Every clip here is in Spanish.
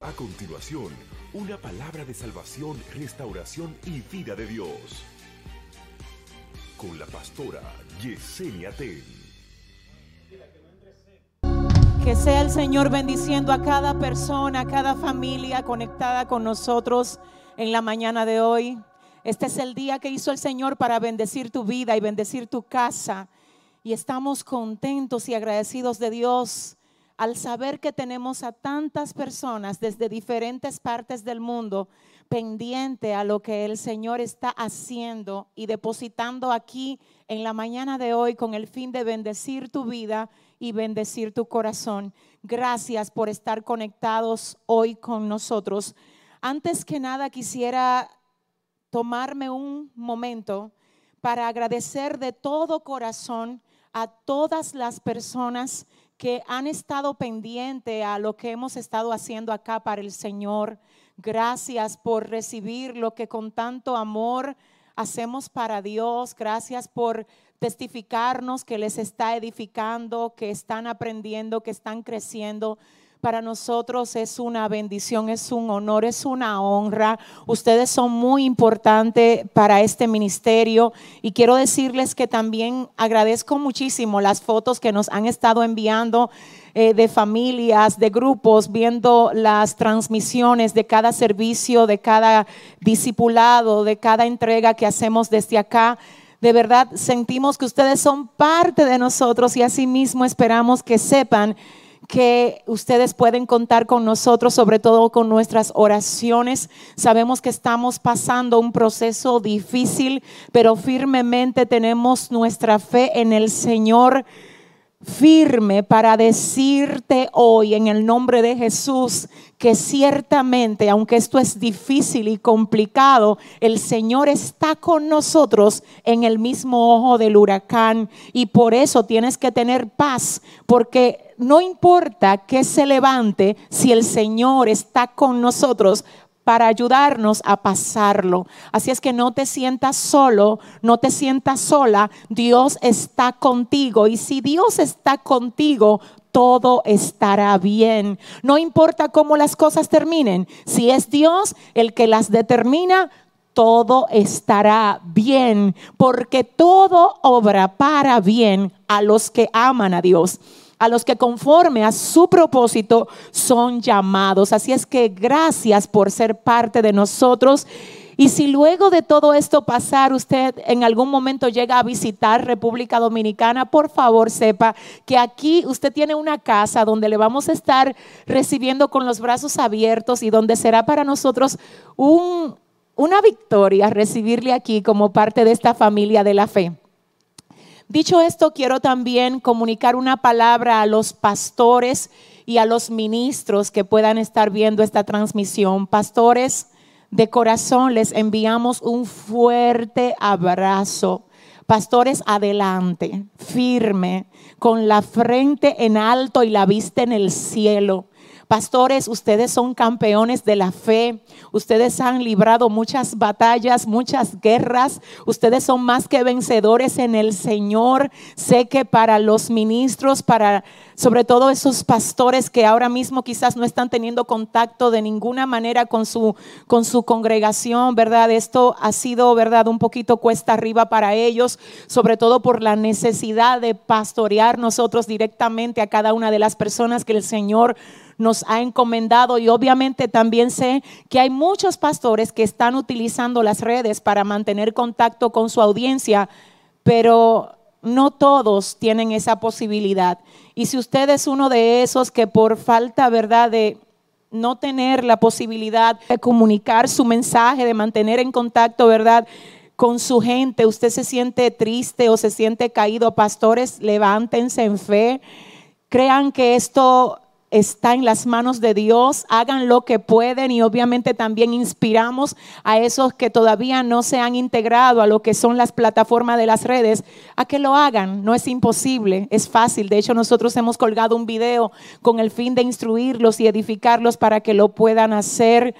A continuación, una palabra de salvación, restauración y vida de Dios. Con la pastora Yesenia Ten. Que sea el Señor bendiciendo a cada persona, a cada familia conectada con nosotros en la mañana de hoy. Este es el día que hizo el Señor para bendecir tu vida y bendecir tu casa. Y estamos contentos y agradecidos de Dios al saber que tenemos a tantas personas desde diferentes partes del mundo pendiente a lo que el Señor está haciendo y depositando aquí en la mañana de hoy con el fin de bendecir tu vida y bendecir tu corazón. Gracias por estar conectados hoy con nosotros. Antes que nada quisiera tomarme un momento para agradecer de todo corazón a todas las personas que han estado pendientes a lo que hemos estado haciendo acá para el Señor. Gracias por recibir lo que con tanto amor hacemos para Dios. Gracias por testificarnos que les está edificando, que están aprendiendo, que están creciendo para nosotros es una bendición, es un honor, es una honra. Ustedes son muy importantes para este ministerio y quiero decirles que también agradezco muchísimo las fotos que nos han estado enviando eh, de familias, de grupos, viendo las transmisiones de cada servicio, de cada discipulado, de cada entrega que hacemos desde acá. De verdad sentimos que ustedes son parte de nosotros y asimismo esperamos que sepan que ustedes pueden contar con nosotros, sobre todo con nuestras oraciones. Sabemos que estamos pasando un proceso difícil, pero firmemente tenemos nuestra fe en el Señor firme para decirte hoy en el nombre de Jesús que ciertamente, aunque esto es difícil y complicado, el Señor está con nosotros en el mismo ojo del huracán. Y por eso tienes que tener paz, porque no importa que se levante, si el Señor está con nosotros, para ayudarnos a pasarlo. Así es que no te sientas solo, no te sientas sola. Dios está contigo y si Dios está contigo, todo estará bien. No importa cómo las cosas terminen, si es Dios el que las determina, todo estará bien, porque todo obra para bien a los que aman a Dios a los que conforme a su propósito son llamados. Así es que gracias por ser parte de nosotros. Y si luego de todo esto pasar, usted en algún momento llega a visitar República Dominicana, por favor sepa que aquí usted tiene una casa donde le vamos a estar recibiendo con los brazos abiertos y donde será para nosotros una victoria recibirle aquí como parte de esta familia de la fe. Dicho esto, quiero también comunicar una palabra a los pastores y a los ministros que puedan estar viendo esta transmisión. Pastores, de corazón les enviamos un fuerte abrazo. Pastores, adelante, firme, con la frente en alto y la vista en el cielo. Pastores, ustedes son campeones de la fe. Ustedes han librado muchas batallas, muchas guerras. Ustedes son más que vencedores en el Señor. Sé que para los ministros, para sobre todo esos pastores que ahora mismo quizás no están teniendo contacto de ninguna manera con su, con su congregación, ¿verdad? Esto ha sido, ¿verdad? Un poquito cuesta arriba para ellos, sobre todo por la necesidad de pastorear nosotros directamente a cada una de las personas que el Señor nos ha encomendado y obviamente también sé que hay muchos pastores que están utilizando las redes para mantener contacto con su audiencia, pero no todos tienen esa posibilidad. Y si usted es uno de esos que por falta, ¿verdad?, de no tener la posibilidad de comunicar su mensaje, de mantener en contacto, ¿verdad? con su gente, usted se siente triste o se siente caído, pastores, levántense en fe. Crean que esto está en las manos de Dios, hagan lo que pueden y obviamente también inspiramos a esos que todavía no se han integrado a lo que son las plataformas de las redes, a que lo hagan. No es imposible, es fácil. De hecho, nosotros hemos colgado un video con el fin de instruirlos y edificarlos para que lo puedan hacer.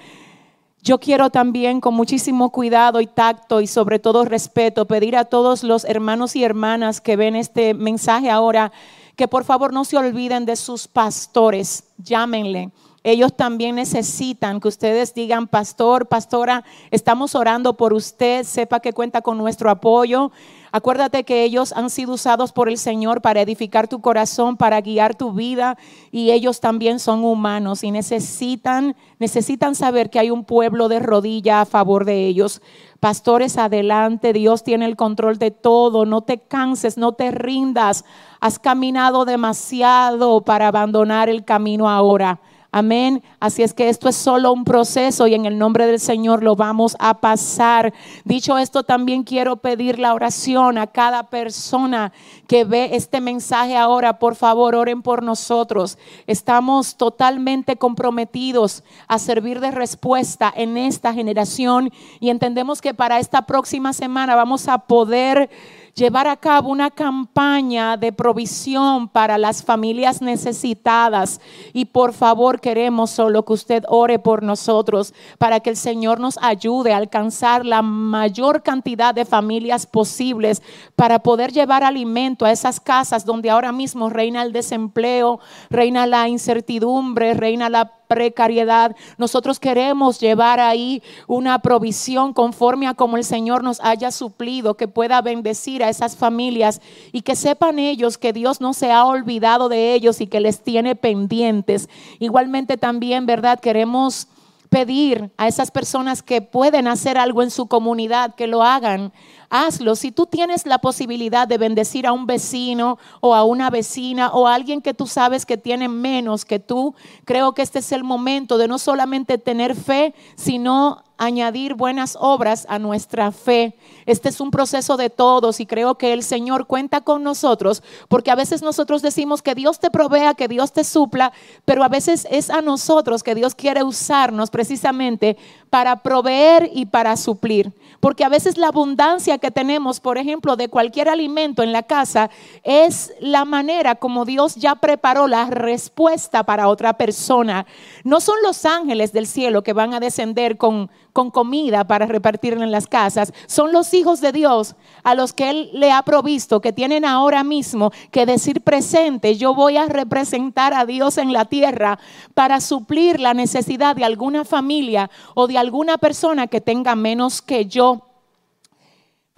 Yo quiero también con muchísimo cuidado y tacto y sobre todo respeto pedir a todos los hermanos y hermanas que ven este mensaje ahora que por favor no se olviden de sus pastores, llámenle, ellos también necesitan que ustedes digan, pastor, pastora, estamos orando por usted, sepa que cuenta con nuestro apoyo. Acuérdate que ellos han sido usados por el Señor para edificar tu corazón, para guiar tu vida y ellos también son humanos y necesitan necesitan saber que hay un pueblo de rodilla a favor de ellos. Pastores, adelante, Dios tiene el control de todo, no te canses, no te rindas. Has caminado demasiado para abandonar el camino ahora. Amén. Así es que esto es solo un proceso y en el nombre del Señor lo vamos a pasar. Dicho esto, también quiero pedir la oración a cada persona que ve este mensaje ahora. Por favor, oren por nosotros. Estamos totalmente comprometidos a servir de respuesta en esta generación y entendemos que para esta próxima semana vamos a poder llevar a cabo una campaña de provisión para las familias necesitadas. Y por favor queremos solo que usted ore por nosotros para que el Señor nos ayude a alcanzar la mayor cantidad de familias posibles para poder llevar alimento a esas casas donde ahora mismo reina el desempleo, reina la incertidumbre, reina la precariedad. Nosotros queremos llevar ahí una provisión conforme a como el Señor nos haya suplido, que pueda bendecir a esas familias y que sepan ellos que Dios no se ha olvidado de ellos y que les tiene pendientes. Igualmente también, ¿verdad? Queremos pedir a esas personas que pueden hacer algo en su comunidad, que lo hagan hazlo. Si tú tienes la posibilidad de bendecir a un vecino o a una vecina o a alguien que tú sabes que tiene menos que tú, creo que este es el momento de no solamente tener fe, sino añadir buenas obras a nuestra fe. Este es un proceso de todos y creo que el Señor cuenta con nosotros porque a veces nosotros decimos que Dios te provea, que Dios te supla, pero a veces es a nosotros que Dios quiere usarnos precisamente para proveer y para suplir. Porque a veces la abundancia que tenemos, por ejemplo, de cualquier alimento en la casa, es la manera como Dios ya preparó la respuesta para otra persona. No son los ángeles del cielo que van a descender con, con comida para repartir en las casas, son los hijos de Dios a los que Él le ha provisto, que tienen ahora mismo que decir presente, yo voy a representar a Dios en la tierra para suplir la necesidad de alguna familia o de alguna persona que tenga menos que yo.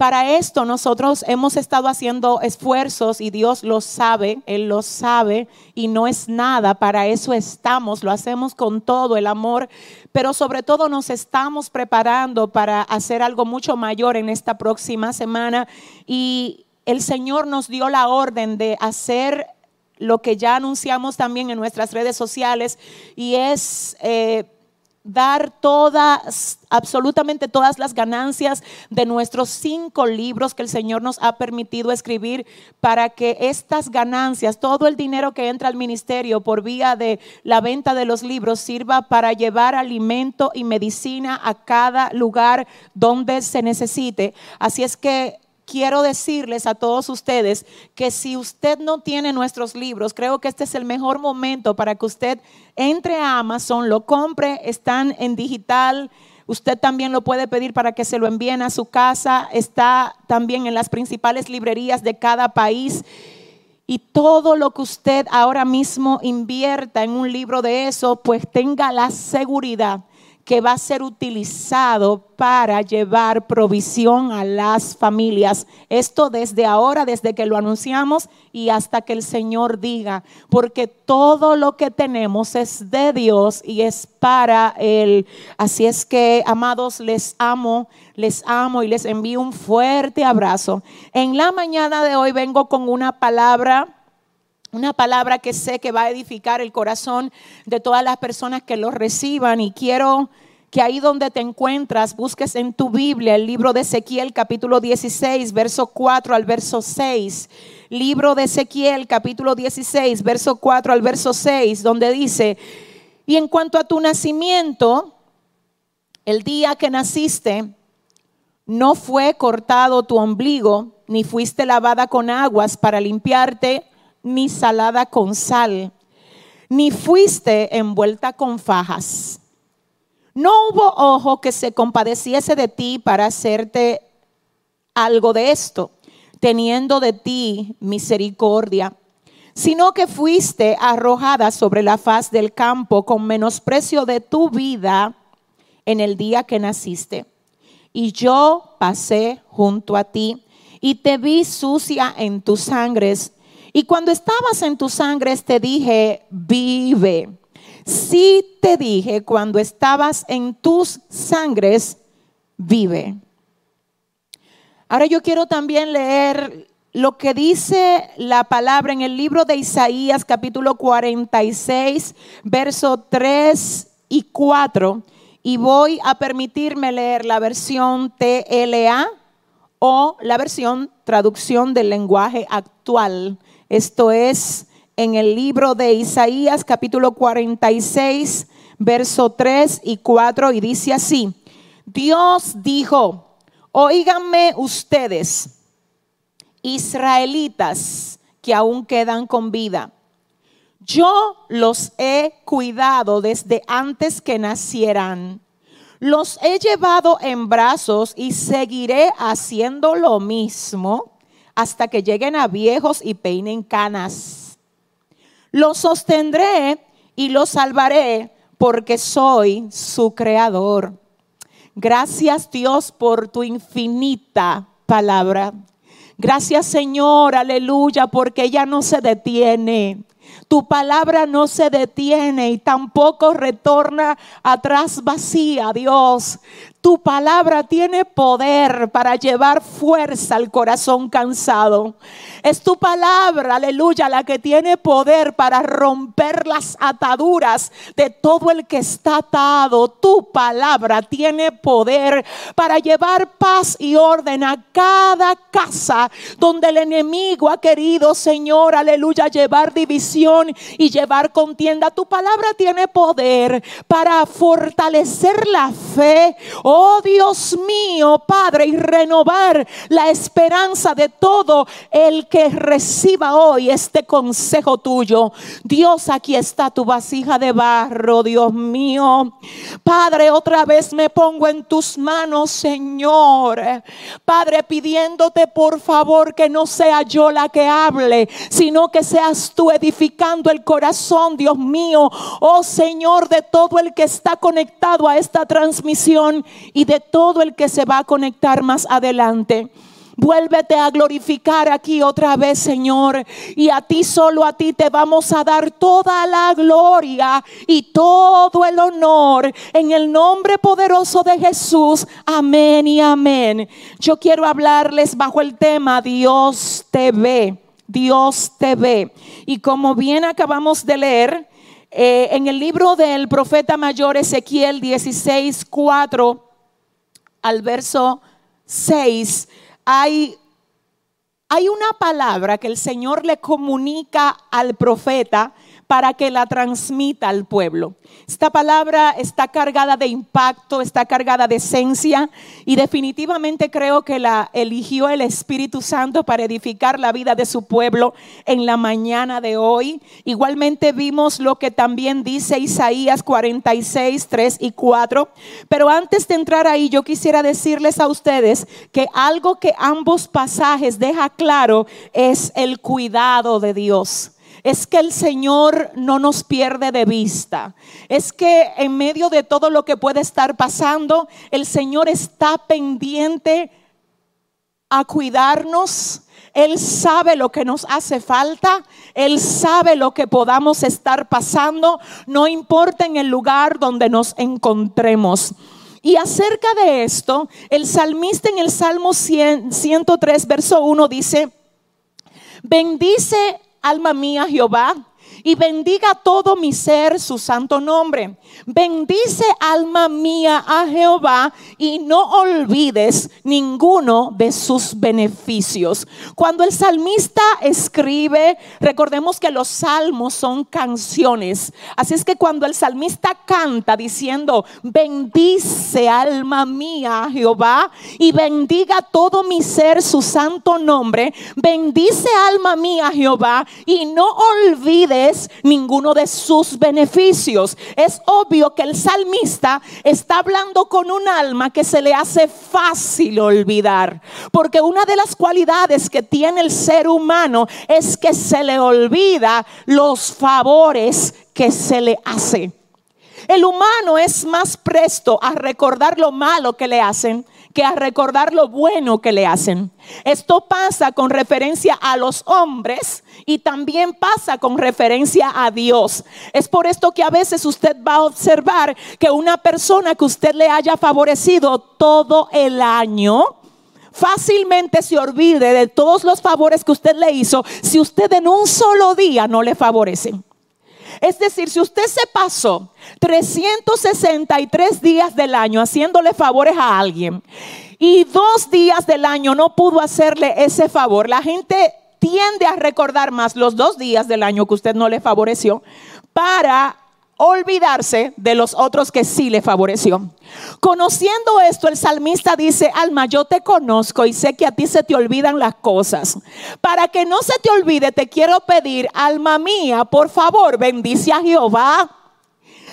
Para esto nosotros hemos estado haciendo esfuerzos y Dios lo sabe, Él lo sabe y no es nada, para eso estamos, lo hacemos con todo el amor, pero sobre todo nos estamos preparando para hacer algo mucho mayor en esta próxima semana y el Señor nos dio la orden de hacer lo que ya anunciamos también en nuestras redes sociales y es... Eh, dar todas, absolutamente todas las ganancias de nuestros cinco libros que el Señor nos ha permitido escribir para que estas ganancias, todo el dinero que entra al ministerio por vía de la venta de los libros sirva para llevar alimento y medicina a cada lugar donde se necesite. Así es que quiero decirles a todos ustedes que si usted no tiene nuestros libros, creo que este es el mejor momento para que usted entre a Amazon, lo compre, están en digital. Usted también lo puede pedir para que se lo envíen a su casa. Está también en las principales librerías de cada país. Y todo lo que usted ahora mismo invierta en un libro de eso, pues tenga la seguridad que va a ser utilizado para llevar provisión a las familias. Esto desde ahora, desde que lo anunciamos y hasta que el Señor diga, porque todo lo que tenemos es de Dios y es para Él. Así es que, amados, les amo, les amo y les envío un fuerte abrazo. En la mañana de hoy vengo con una palabra una palabra que sé que va a edificar el corazón de todas las personas que lo reciban y quiero que ahí donde te encuentras busques en tu Biblia el libro de Ezequiel capítulo 16, verso 4 al verso 6. Libro de Ezequiel capítulo 16, verso 4 al verso 6, donde dice, y en cuanto a tu nacimiento, el día que naciste, no fue cortado tu ombligo, ni fuiste lavada con aguas para limpiarte, ni salada con sal, ni fuiste envuelta con fajas. No hubo ojo que se compadeciese de ti para hacerte algo de esto, teniendo de ti misericordia. sino que fuiste arrojada sobre la faz del campo con menosprecio de tu vida en el día que naciste. Y yo pasé junto a ti y te vi sucia en tus sangres. Y cuando estabas en tus sangres te dije, vive. Sí te dije, cuando estabas en tus sangres, vive. Ahora yo quiero también leer lo que dice la palabra en el libro de Isaías capítulo 46, verso 3 y 4. Y voy a permitirme leer la versión TLA o la versión traducción del lenguaje actual. Esto es en el libro de Isaías capítulo 46, verso 3 y 4 y dice así, Dios dijo, oíganme ustedes israelitas que aún quedan con vida. Yo los he cuidado desde antes que nacieran. Los he llevado en brazos y seguiré haciendo lo mismo hasta que lleguen a viejos y peinen canas. Los sostendré y los salvaré porque soy su creador. Gracias Dios por tu infinita palabra. Gracias Señor, aleluya, porque ella no se detiene. Tu palabra no se detiene y tampoco retorna atrás vacía, Dios. Tu palabra tiene poder para llevar fuerza al corazón cansado. Es tu palabra, aleluya, la que tiene poder para romper las ataduras de todo el que está atado. Tu palabra tiene poder para llevar paz y orden a cada casa donde el enemigo ha querido, Señor, aleluya, llevar división y llevar contienda. Tu palabra tiene poder para fortalecer la fe Dios mío, Padre, y renovar la esperanza de todo el que reciba hoy este consejo tuyo. Dios, aquí está tu vasija de barro, Dios mío. Padre, otra vez me pongo en tus manos, Señor. Padre, pidiéndote por favor que no sea yo la que hable, sino que seas tú edificando el corazón, Dios mío. Oh Señor, de todo el que está conectado a esta transmisión y de todo el que se va a conectar más adelante. Vuélvete a glorificar aquí otra vez, Señor. Y a ti, solo a ti, te vamos a dar toda la gloria y todo el honor en el nombre poderoso de Jesús. Amén y amén. Yo quiero hablarles bajo el tema Dios te ve. Dios te ve. Y como bien acabamos de leer, eh, en el libro del profeta mayor Ezequiel 16, 4 al verso 6, hay, hay una palabra que el Señor le comunica al profeta para que la transmita al pueblo. Esta palabra está cargada de impacto, está cargada de esencia y definitivamente creo que la eligió el Espíritu Santo para edificar la vida de su pueblo en la mañana de hoy. Igualmente vimos lo que también dice Isaías 46, 3 y 4. Pero antes de entrar ahí, yo quisiera decirles a ustedes que algo que ambos pasajes deja claro es el cuidado de Dios es que el Señor no nos pierde de vista. Es que en medio de todo lo que puede estar pasando, el Señor está pendiente a cuidarnos. Él sabe lo que nos hace falta. Él sabe lo que podamos estar pasando. No importa en el lugar donde nos encontremos. Y acerca de esto, el salmista en el Salmo 103, verso 1 dice, bendice alma mía Jehová y bendiga todo mi ser su santo nombre. Bendice alma mía a Jehová y no olvides ninguno de sus beneficios. Cuando el salmista escribe, recordemos que los salmos son canciones. Así es que cuando el salmista canta diciendo, bendice alma mía a Jehová y bendiga todo mi ser su santo nombre, bendice alma mía a Jehová y no olvides ninguno de sus beneficios. Es obvio que el salmista está hablando con un alma que se le hace fácil olvidar, porque una de las cualidades que tiene el ser humano es que se le olvida los favores que se le hace. El humano es más presto a recordar lo malo que le hacen que a recordar lo bueno que le hacen. Esto pasa con referencia a los hombres y también pasa con referencia a Dios. Es por esto que a veces usted va a observar que una persona que usted le haya favorecido todo el año, fácilmente se olvide de todos los favores que usted le hizo si usted en un solo día no le favorece. Es decir, si usted se pasó 363 días del año haciéndole favores a alguien y dos días del año no pudo hacerle ese favor, la gente tiende a recordar más los dos días del año que usted no le favoreció para olvidarse de los otros que sí le favoreció. Conociendo esto, el salmista dice, alma, yo te conozco y sé que a ti se te olvidan las cosas. Para que no se te olvide, te quiero pedir, alma mía, por favor, bendice a Jehová.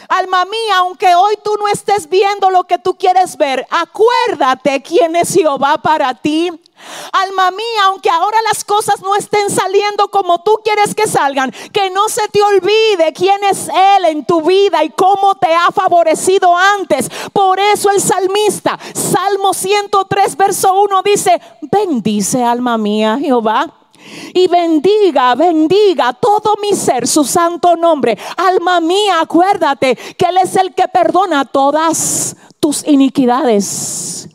Alma mía, aunque hoy tú no estés viendo lo que tú quieres ver, acuérdate quién es Jehová para ti. Alma mía, aunque ahora las cosas no estén saliendo como tú quieres que salgan, que no se te olvide quién es Él en tu vida y cómo te ha favorecido antes. Por eso el salmista, Salmo 103, verso 1 dice, bendice alma mía Jehová. Y bendiga, bendiga todo mi ser, su santo nombre. Alma mía, acuérdate que Él es el que perdona todas tus iniquidades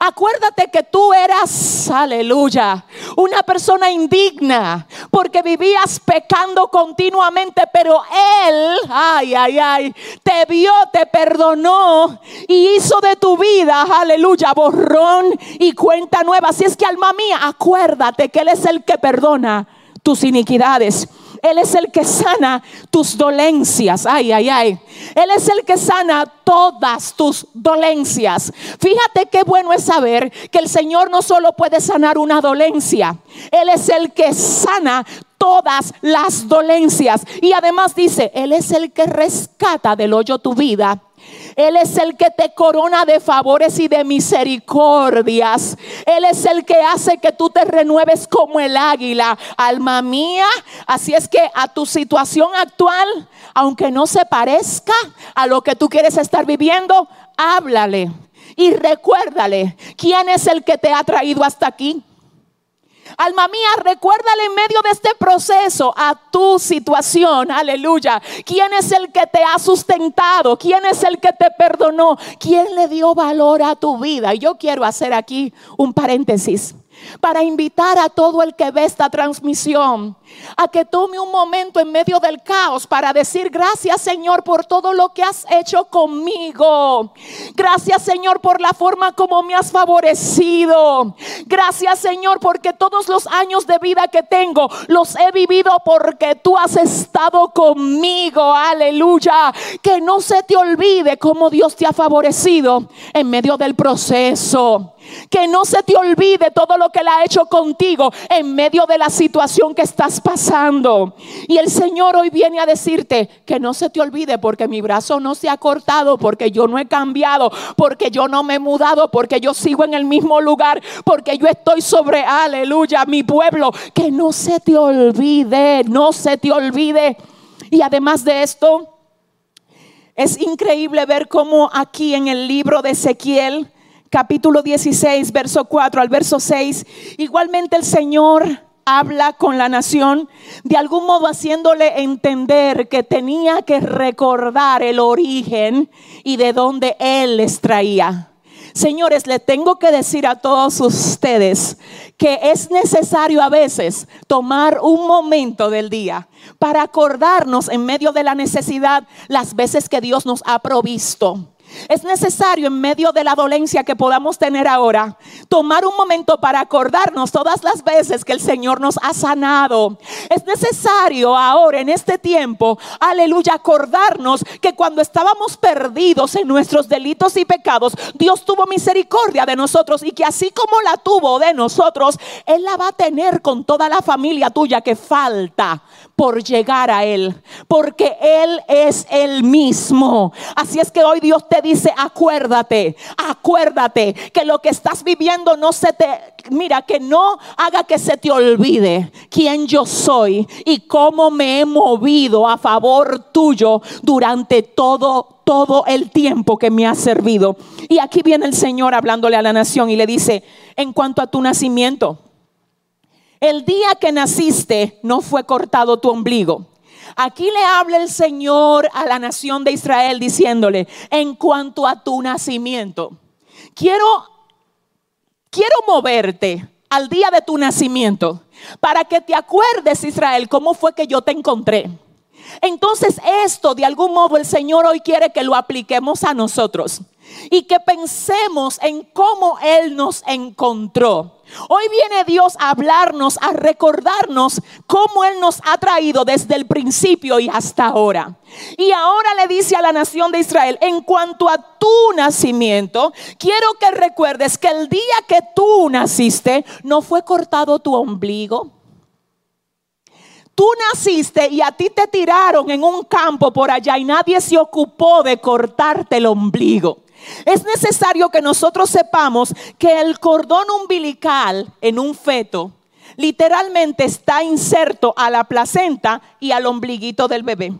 Acuérdate que tú eras, aleluya, una persona indigna porque vivías pecando continuamente, pero Él, ay, ay, ay, te vio, te perdonó y hizo de tu vida, aleluya, borrón y cuenta nueva. Si es que alma mía, acuérdate que Él es el que perdona tus iniquidades. Él es el que sana tus dolencias. Ay, ay, ay. Él es el que sana todas tus dolencias. Fíjate qué bueno es saber que el Señor no solo puede sanar una dolencia, Él es el que sana todas las dolencias. Y además dice, Él es el que rescata del hoyo tu vida él es el que te corona de favores y de misericordias. Él es el que hace que tú te renueves como el águila, alma mía. Así es que a tu situación actual, aunque no se parezca a lo que tú quieres estar viviendo, háblale y recuérdale quién es el que te ha traído hasta aquí. Alma mía, recuérdale en medio de este proceso a tu situación, aleluya. ¿Quién es el que te ha sustentado? ¿Quién es el que te perdonó? ¿Quién le dio valor a tu vida? Y yo quiero hacer aquí un paréntesis para invitar a todo el que ve esta transmisión a que tome un momento en medio del caos para decir gracias Señor por todo lo que has hecho conmigo. Gracias Señor por la forma como me has favorecido. Gracias Señor porque todos los años de vida que tengo los he vivido porque tú has estado conmigo. Aleluya. Que no se te olvide cómo Dios te ha favorecido en medio del proceso. Que no se te olvide todo lo que Él ha hecho contigo en medio de la situación que estás pasando. Y el Señor hoy viene a decirte que no se te olvide porque mi brazo no se ha cortado, porque yo no he cambiado, porque yo no me he mudado, porque yo sigo en el mismo lugar, porque yo estoy sobre, aleluya, mi pueblo. Que no se te olvide, no se te olvide. Y además de esto, es increíble ver cómo aquí en el libro de Ezequiel, capítulo 16, verso 4 al verso 6, igualmente el Señor habla con la nación, de algún modo haciéndole entender que tenía que recordar el origen y de dónde Él les traía. Señores, le tengo que decir a todos ustedes que es necesario a veces tomar un momento del día para acordarnos en medio de la necesidad las veces que Dios nos ha provisto Es necesario en medio de la dolencia que podamos tener ahora, tomar un momento para acordarnos todas las veces que el Señor nos ha sanado. Es necesario ahora en este tiempo, aleluya, acordarnos que cuando estábamos perdidos en nuestros delitos y pecados, Dios tuvo misericordia de nosotros y que así como la tuvo de nosotros, Él la va a tener con toda la familia tuya que falta por llegar a Él, porque Él es el mismo. Así es que hoy Dios te dice, acuérdate, acuérdate que lo que estás viviendo no se te, mira, que no haga que se te olvide quién yo soy y cómo me he movido a favor tuyo durante todo todo el tiempo que me ha servido. Y aquí viene el Señor hablándole a la nación y le dice, en cuanto a tu nacimiento, el día que naciste no fue cortado tu ombligo. Aquí le habla el Señor a la nación de Israel diciéndole, en cuanto a tu nacimiento, quiero, quiero moverte al día de tu nacimiento para que te acuerdes, Israel, cómo fue que yo te encontré. Entonces esto, de algún modo, el Señor hoy quiere que lo apliquemos a nosotros y que pensemos en cómo Él nos encontró. Hoy viene Dios a hablarnos, a recordarnos cómo Él nos ha traído desde el principio y hasta ahora. Y ahora le dice a la nación de Israel, en cuanto a tu nacimiento, quiero que recuerdes que el día que tú naciste, no fue cortado tu ombligo. Tú naciste y a ti te tiraron en un campo por allá y nadie se ocupó de cortarte el ombligo. Es necesario que nosotros sepamos que el cordón umbilical en un feto literalmente está inserto a la placenta y al ombliguito del bebé.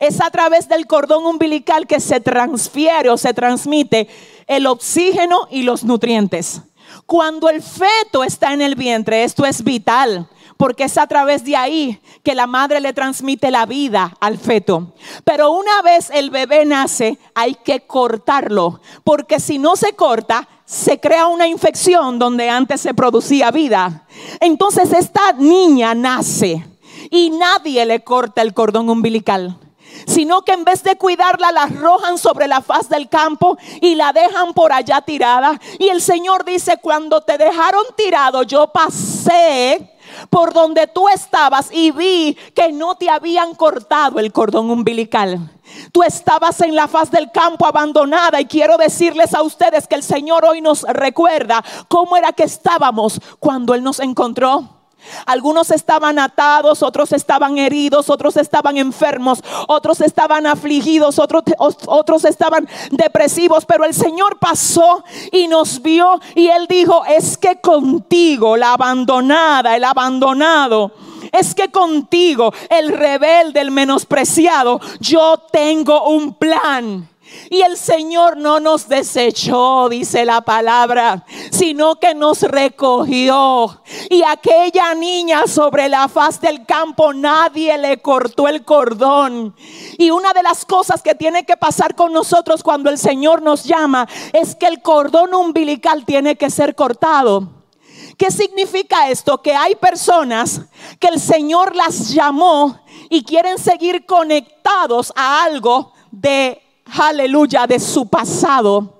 Es a través del cordón umbilical que se transfiere o se transmite el oxígeno y los nutrientes. Cuando el feto está en el vientre, esto es vital porque es a través de ahí que la madre le transmite la vida al feto. Pero una vez el bebé nace, hay que cortarlo, porque si no se corta, se crea una infección donde antes se producía vida. Entonces esta niña nace y nadie le corta el cordón umbilical sino que en vez de cuidarla la arrojan sobre la faz del campo y la dejan por allá tirada. Y el Señor dice, cuando te dejaron tirado, yo pasé por donde tú estabas y vi que no te habían cortado el cordón umbilical. Tú estabas en la faz del campo abandonada y quiero decirles a ustedes que el Señor hoy nos recuerda cómo era que estábamos cuando Él nos encontró. Algunos estaban atados, otros estaban heridos, otros estaban enfermos, otros estaban afligidos, otros, otros estaban depresivos, pero el Señor pasó y nos vio y Él dijo, es que contigo, la abandonada, el abandonado, es que contigo, el rebelde, el menospreciado, yo tengo un plan. Y el Señor no nos desechó, dice la palabra, sino que nos recogió. Y aquella niña sobre la faz del campo nadie le cortó el cordón. Y una de las cosas que tiene que pasar con nosotros cuando el Señor nos llama es que el cordón umbilical tiene que ser cortado. ¿Qué significa esto? Que hay personas que el Señor las llamó y quieren seguir conectados a algo de aleluya, de su pasado.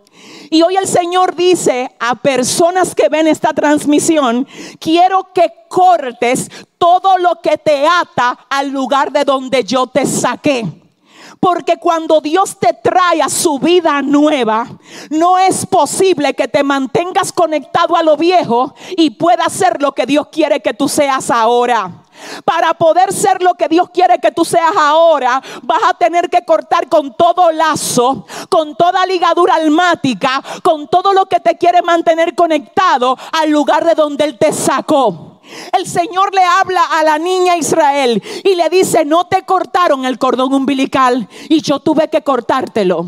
Y hoy el Señor dice a personas que ven esta transmisión, quiero que cortes todo lo que te ata al lugar de donde yo te saqué. Porque cuando Dios te trae a su vida nueva, no es posible que te mantengas conectado a lo viejo y puedas ser lo que Dios quiere que tú seas ahora. Para poder ser lo que Dios quiere que tú seas ahora, vas a tener que cortar con todo lazo, con toda ligadura almática, con todo lo que te quiere mantener conectado al lugar de donde Él te sacó. El Señor le habla a la niña Israel y le dice, no te cortaron el cordón umbilical y yo tuve que cortártelo.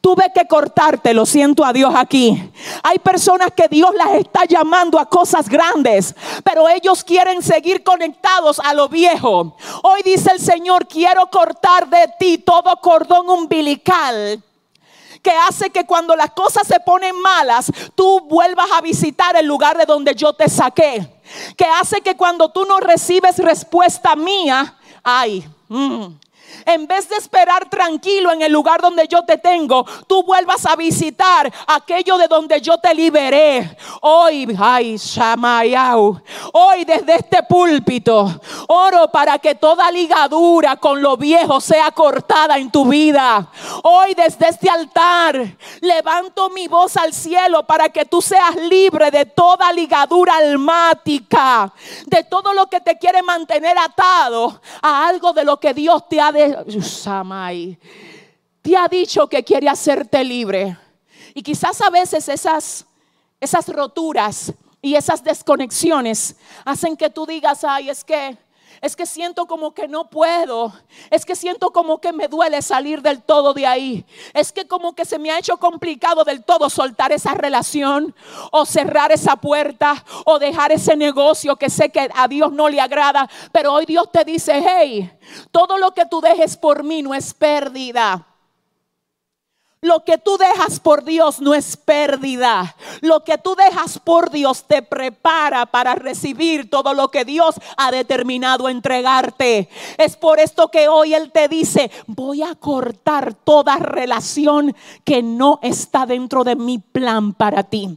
Tuve que cortarte, lo siento a Dios aquí. Hay personas que Dios las está llamando a cosas grandes, pero ellos quieren seguir conectados a lo viejo. Hoy dice el Señor, quiero cortar de ti todo cordón umbilical que hace que cuando las cosas se ponen malas, tú vuelvas a visitar el lugar de donde yo te saqué. Que hace que cuando tú no recibes respuesta mía, ay, mm, en vez de esperar tranquilo en el lugar donde yo te tengo, tú vuelvas a visitar aquello de donde yo te liberé. Hoy, ay, Shamayau, hoy desde este púlpito, oro para que toda ligadura con lo viejo sea cortada en tu vida. Hoy desde este altar, levanto mi voz al cielo para que tú seas libre de toda ligadura almática, de todo lo que te quiere mantener atado a algo de lo que Dios te ha te ha dicho que quiere hacerte libre. Y quizás a veces esas, esas roturas y esas desconexiones hacen que tú digas, ay, es que es que siento como que no puedo, es que siento como que me duele salir del todo de ahí, es que como que se me ha hecho complicado del todo soltar esa relación o cerrar esa puerta o dejar ese negocio que sé que a Dios no le agrada, pero hoy Dios te dice, hey, todo lo que tú dejes por mí no es pérdida. Lo que tú dejas por Dios no es pérdida. Lo que tú dejas por Dios te prepara para recibir todo lo que Dios ha determinado entregarte. Es por esto que hoy Él te dice, voy a cortar toda relación que no está dentro de mi plan para ti.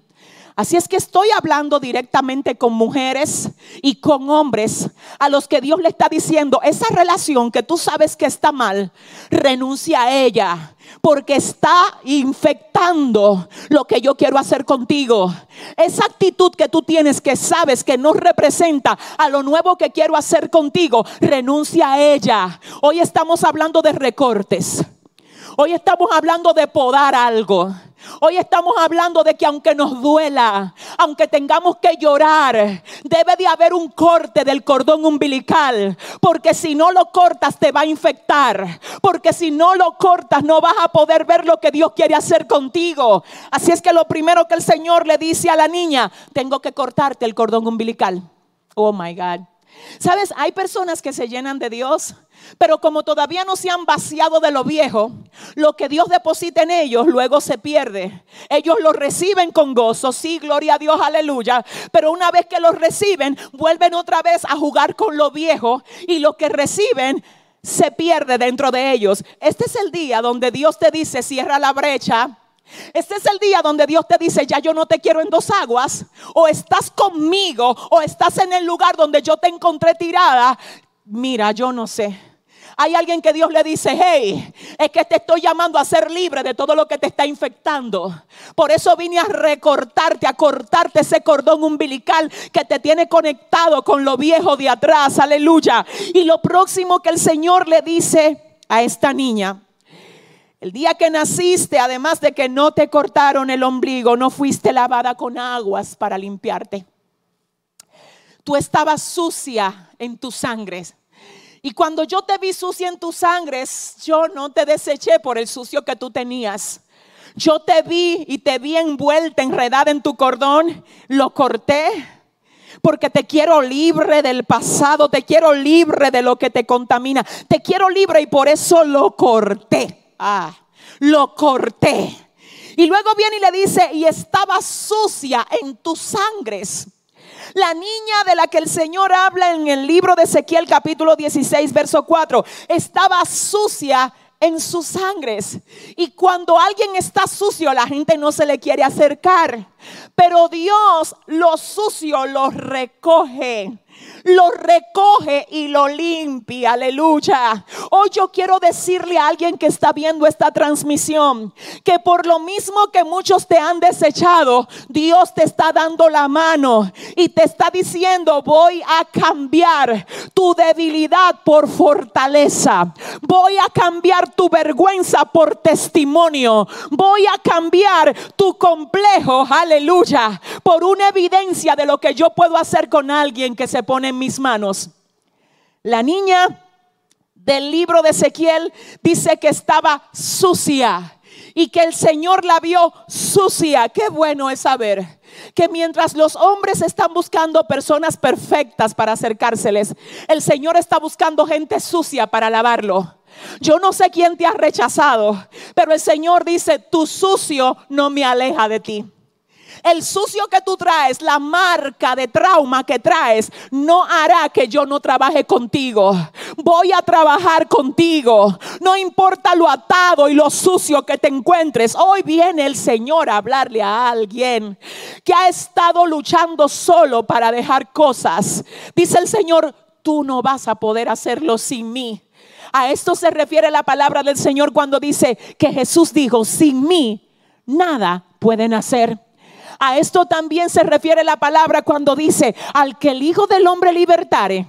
Así es que estoy hablando directamente con mujeres y con hombres a los que Dios le está diciendo, esa relación que tú sabes que está mal, renuncia a ella porque está infectando lo que yo quiero hacer contigo. Esa actitud que tú tienes que sabes que no representa a lo nuevo que quiero hacer contigo, renuncia a ella. Hoy estamos hablando de recortes. Hoy estamos hablando de podar algo. Hoy estamos hablando de que aunque nos duela, aunque tengamos que llorar, debe de haber un corte del cordón umbilical, porque si no lo cortas te va a infectar, porque si no lo cortas no vas a poder ver lo que Dios quiere hacer contigo. Así es que lo primero que el Señor le dice a la niña, tengo que cortarte el cordón umbilical. Oh my God. Sabes, hay personas que se llenan de Dios, pero como todavía no se han vaciado de lo viejo, lo que Dios deposita en ellos luego se pierde. Ellos lo reciben con gozo, sí, gloria a Dios, aleluya. Pero una vez que lo reciben, vuelven otra vez a jugar con lo viejo y lo que reciben se pierde dentro de ellos. Este es el día donde Dios te dice, cierra la brecha este es el día donde Dios te dice, ya yo no te quiero en dos aguas, o estás conmigo, o estás en el lugar donde yo te encontré tirada. Mira, yo no sé. Hay alguien que Dios le dice, hey, es que te estoy llamando a ser libre de todo lo que te está infectando. Por eso vine a recortarte, a cortarte ese cordón umbilical que te tiene conectado con lo viejo de atrás. Aleluya. Y lo próximo que el Señor le dice a esta niña el día que naciste, además de que no te cortaron el ombligo, no fuiste lavada con aguas para limpiarte. Tú estabas sucia en tus sangres. Y cuando yo te vi sucia en tus sangres, yo no te deseché por el sucio que tú tenías. Yo te vi y te vi envuelta, enredada en tu cordón, lo corté porque te quiero libre del pasado, te quiero libre de lo que te contamina, te quiero libre y por eso lo corté. Ah, lo corté. Y luego viene y le dice, y estaba sucia en tus sangres. La niña de la que el Señor habla en el libro de Ezequiel capítulo 16, verso 4, estaba sucia en sus sangres. Y cuando alguien está sucio, la gente no se le quiere acercar. Pero Dios lo sucio lo recoge lo recoge y lo limpia. Aleluya. Hoy yo quiero decirle a alguien que está viendo esta transmisión que por lo mismo que muchos te han desechado, Dios te está dando la mano y te está diciendo, voy a cambiar tu debilidad por fortaleza. Voy a cambiar tu vergüenza por testimonio. Voy a cambiar tu complejo, aleluya, por una evidencia de lo que yo puedo hacer con alguien que se pone en mis manos. La niña del libro de Ezequiel dice que estaba sucia y que el Señor la vio sucia. Qué bueno es saber que mientras los hombres están buscando personas perfectas para acercárseles, el Señor está buscando gente sucia para lavarlo. Yo no sé quién te ha rechazado, pero el Señor dice, tu sucio no me aleja de ti. El sucio que tú traes, la marca de trauma que traes, no hará que yo no trabaje contigo. Voy a trabajar contigo. No importa lo atado y lo sucio que te encuentres. Hoy viene el Señor a hablarle a alguien que ha estado luchando solo para dejar cosas. Dice el Señor, tú no vas a poder hacerlo sin mí. A esto se refiere la palabra del Señor cuando dice que Jesús dijo, sin mí nada pueden hacer. A esto también se refiere la palabra cuando dice, al que el Hijo del Hombre libertare,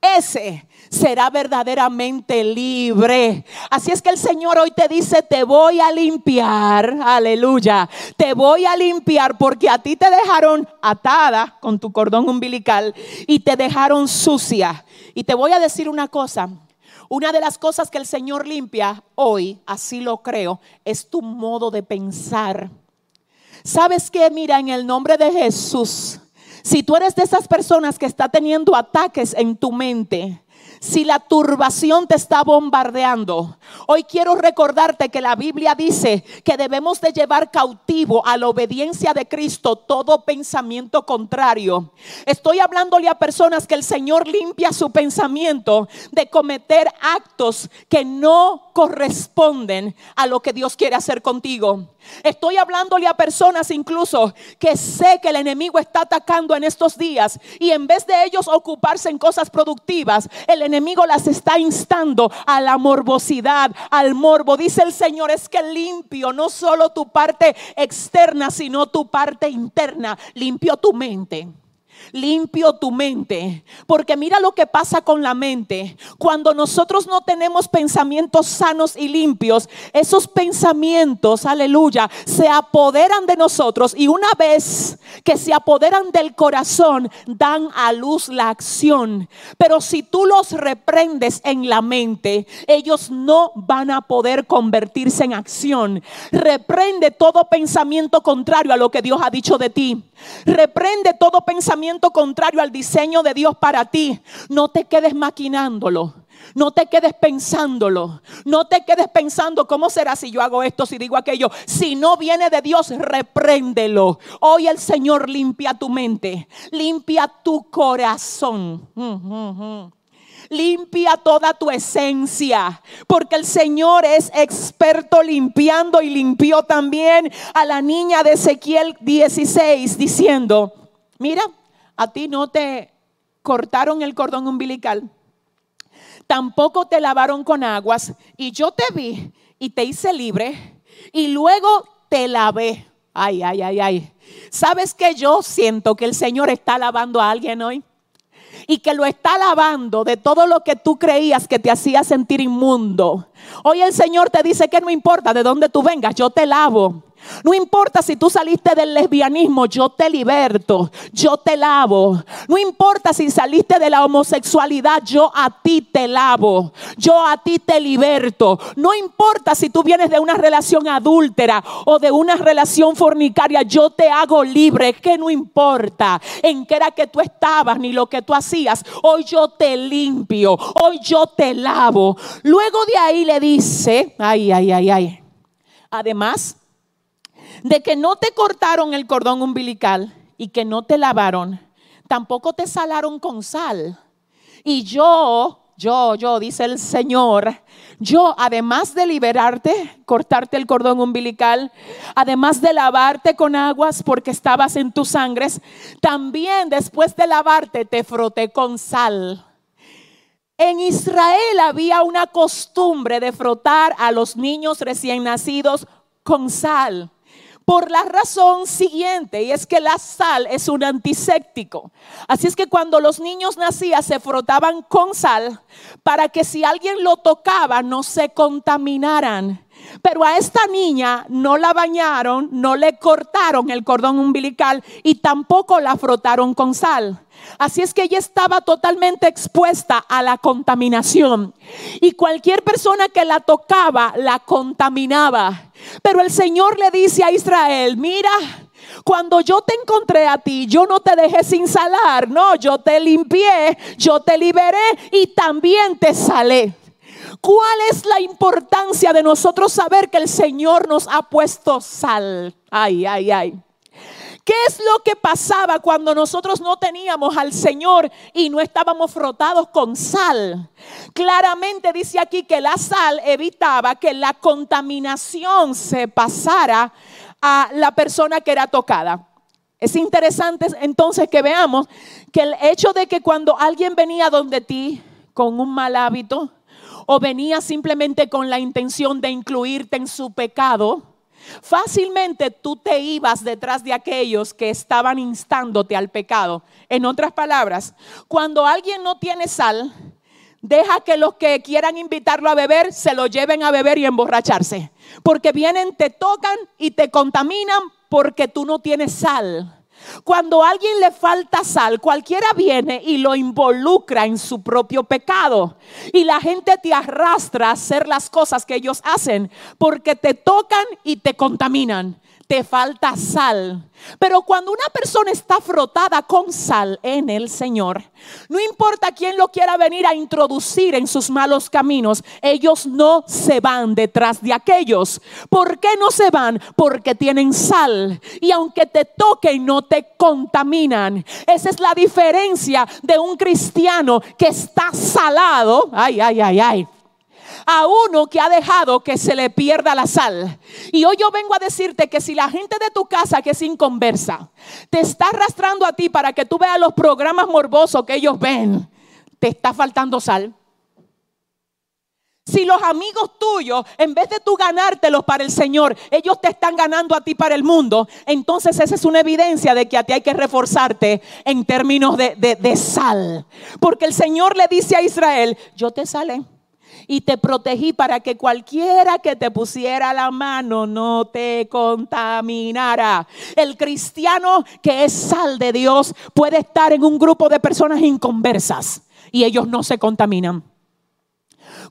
ese será verdaderamente libre. Así es que el Señor hoy te dice, te voy a limpiar, aleluya, te voy a limpiar porque a ti te dejaron atada con tu cordón umbilical y te dejaron sucia. Y te voy a decir una cosa, una de las cosas que el Señor limpia hoy, así lo creo, es tu modo de pensar. ¿Sabes qué? Mira, en el nombre de Jesús, si tú eres de esas personas que está teniendo ataques en tu mente, si la turbación te está bombardeando, hoy quiero recordarte que la Biblia dice que debemos de llevar cautivo a la obediencia de Cristo todo pensamiento contrario. Estoy hablándole a personas que el Señor limpia su pensamiento de cometer actos que no corresponden a lo que Dios quiere hacer contigo. Estoy hablándole a personas incluso que sé que el enemigo está atacando en estos días y en vez de ellos ocuparse en cosas productivas, el enemigo las está instando a la morbosidad, al morbo. Dice el Señor, es que limpio no solo tu parte externa, sino tu parte interna. Limpio tu mente limpio tu mente. Porque mira lo que pasa con la mente. Cuando nosotros no tenemos pensamientos sanos y limpios, esos pensamientos, aleluya, se apoderan de nosotros y una vez que se apoderan del corazón, dan a luz la acción. Pero si tú los reprendes en la mente, ellos no van a poder convertirse en acción. Reprende todo pensamiento contrario a lo que Dios ha dicho de ti. Reprende todo pensamiento contrario al diseño de Dios para ti. No te quedes maquinándolo. No te quedes pensándolo. No te quedes pensando cómo será si yo hago esto, si digo aquello. Si no viene de Dios, repréndelo. Hoy el Señor limpia tu mente, limpia tu corazón. limpia toda tu esencia, porque el Señor es experto limpiando y limpió también a la niña de Ezequiel 16 diciendo, mira, a ti no te cortaron el cordón umbilical, tampoco te lavaron con aguas y yo te vi y te hice libre y luego te lavé. Ay, ay, ay, ay. ¿Sabes que yo siento que el Señor está lavando a alguien hoy? y que lo está lavando de todo lo que tú creías que te hacía sentir inmundo. Hoy el Señor te dice que no importa de dónde tú vengas, yo te lavo. No importa si tú saliste del lesbianismo, yo te liberto, yo te lavo. No importa si saliste de la homosexualidad, yo a ti te lavo, yo a ti te liberto. No importa si tú vienes de una relación adúltera o de una relación fornicaria, yo te hago libre. Que no importa en qué era que tú estabas ni lo que tú hacías, hoy yo te limpio, hoy yo te lavo. Luego de ahí le dice, ay, ay, ay, ay. Además, de que no te cortaron el cordón umbilical y que no te lavaron, tampoco te salaron con sal. Y yo, yo, yo, dice el Señor, yo, además de liberarte, cortarte el cordón umbilical, además de lavarte con aguas porque estabas en tus sangres, también después de lavarte te froté con sal. En Israel había una costumbre de frotar a los niños recién nacidos con sal por la razón siguiente, y es que la sal es un antiséptico. Así es que cuando los niños nacían se frotaban con sal para que si alguien lo tocaba no se contaminaran. Pero a esta niña no la bañaron, no le cortaron el cordón umbilical y tampoco la frotaron con sal. Así es que ella estaba totalmente expuesta a la contaminación. Y cualquier persona que la tocaba la contaminaba. Pero el Señor le dice a Israel, mira, cuando yo te encontré a ti, yo no te dejé sin salar, no, yo te limpié, yo te liberé y también te salé. ¿Cuál es la importancia de nosotros saber que el Señor nos ha puesto sal? Ay, ay, ay. ¿Qué es lo que pasaba cuando nosotros no teníamos al Señor y no estábamos frotados con sal? Claramente dice aquí que la sal evitaba que la contaminación se pasara a la persona que era tocada. Es interesante entonces que veamos que el hecho de que cuando alguien venía donde ti con un mal hábito o venía simplemente con la intención de incluirte en su pecado, Fácilmente tú te ibas detrás de aquellos que estaban instándote al pecado. En otras palabras, cuando alguien no tiene sal, deja que los que quieran invitarlo a beber se lo lleven a beber y emborracharse. Porque vienen, te tocan y te contaminan porque tú no tienes sal. Cuando a alguien le falta sal, cualquiera viene y lo involucra en su propio pecado. Y la gente te arrastra a hacer las cosas que ellos hacen porque te tocan y te contaminan te falta sal. Pero cuando una persona está frotada con sal en el Señor, no importa quién lo quiera venir a introducir en sus malos caminos, ellos no se van detrás de aquellos. ¿Por qué no se van? Porque tienen sal. Y aunque te toquen, no te contaminan. Esa es la diferencia de un cristiano que está salado. Ay, ay, ay, ay a uno que ha dejado que se le pierda la sal. Y hoy yo vengo a decirte que si la gente de tu casa que es inconversa te está arrastrando a ti para que tú veas los programas morbosos que ellos ven, te está faltando sal. Si los amigos tuyos, en vez de tú ganártelos para el Señor, ellos te están ganando a ti para el mundo, entonces esa es una evidencia de que a ti hay que reforzarte en términos de, de sal. Porque el Señor le dice a Israel, yo te sale y te protegí para que cualquiera que te pusiera la mano no te contaminara. El cristiano que es sal de Dios puede estar en un grupo de personas inconversas y ellos no se contaminan.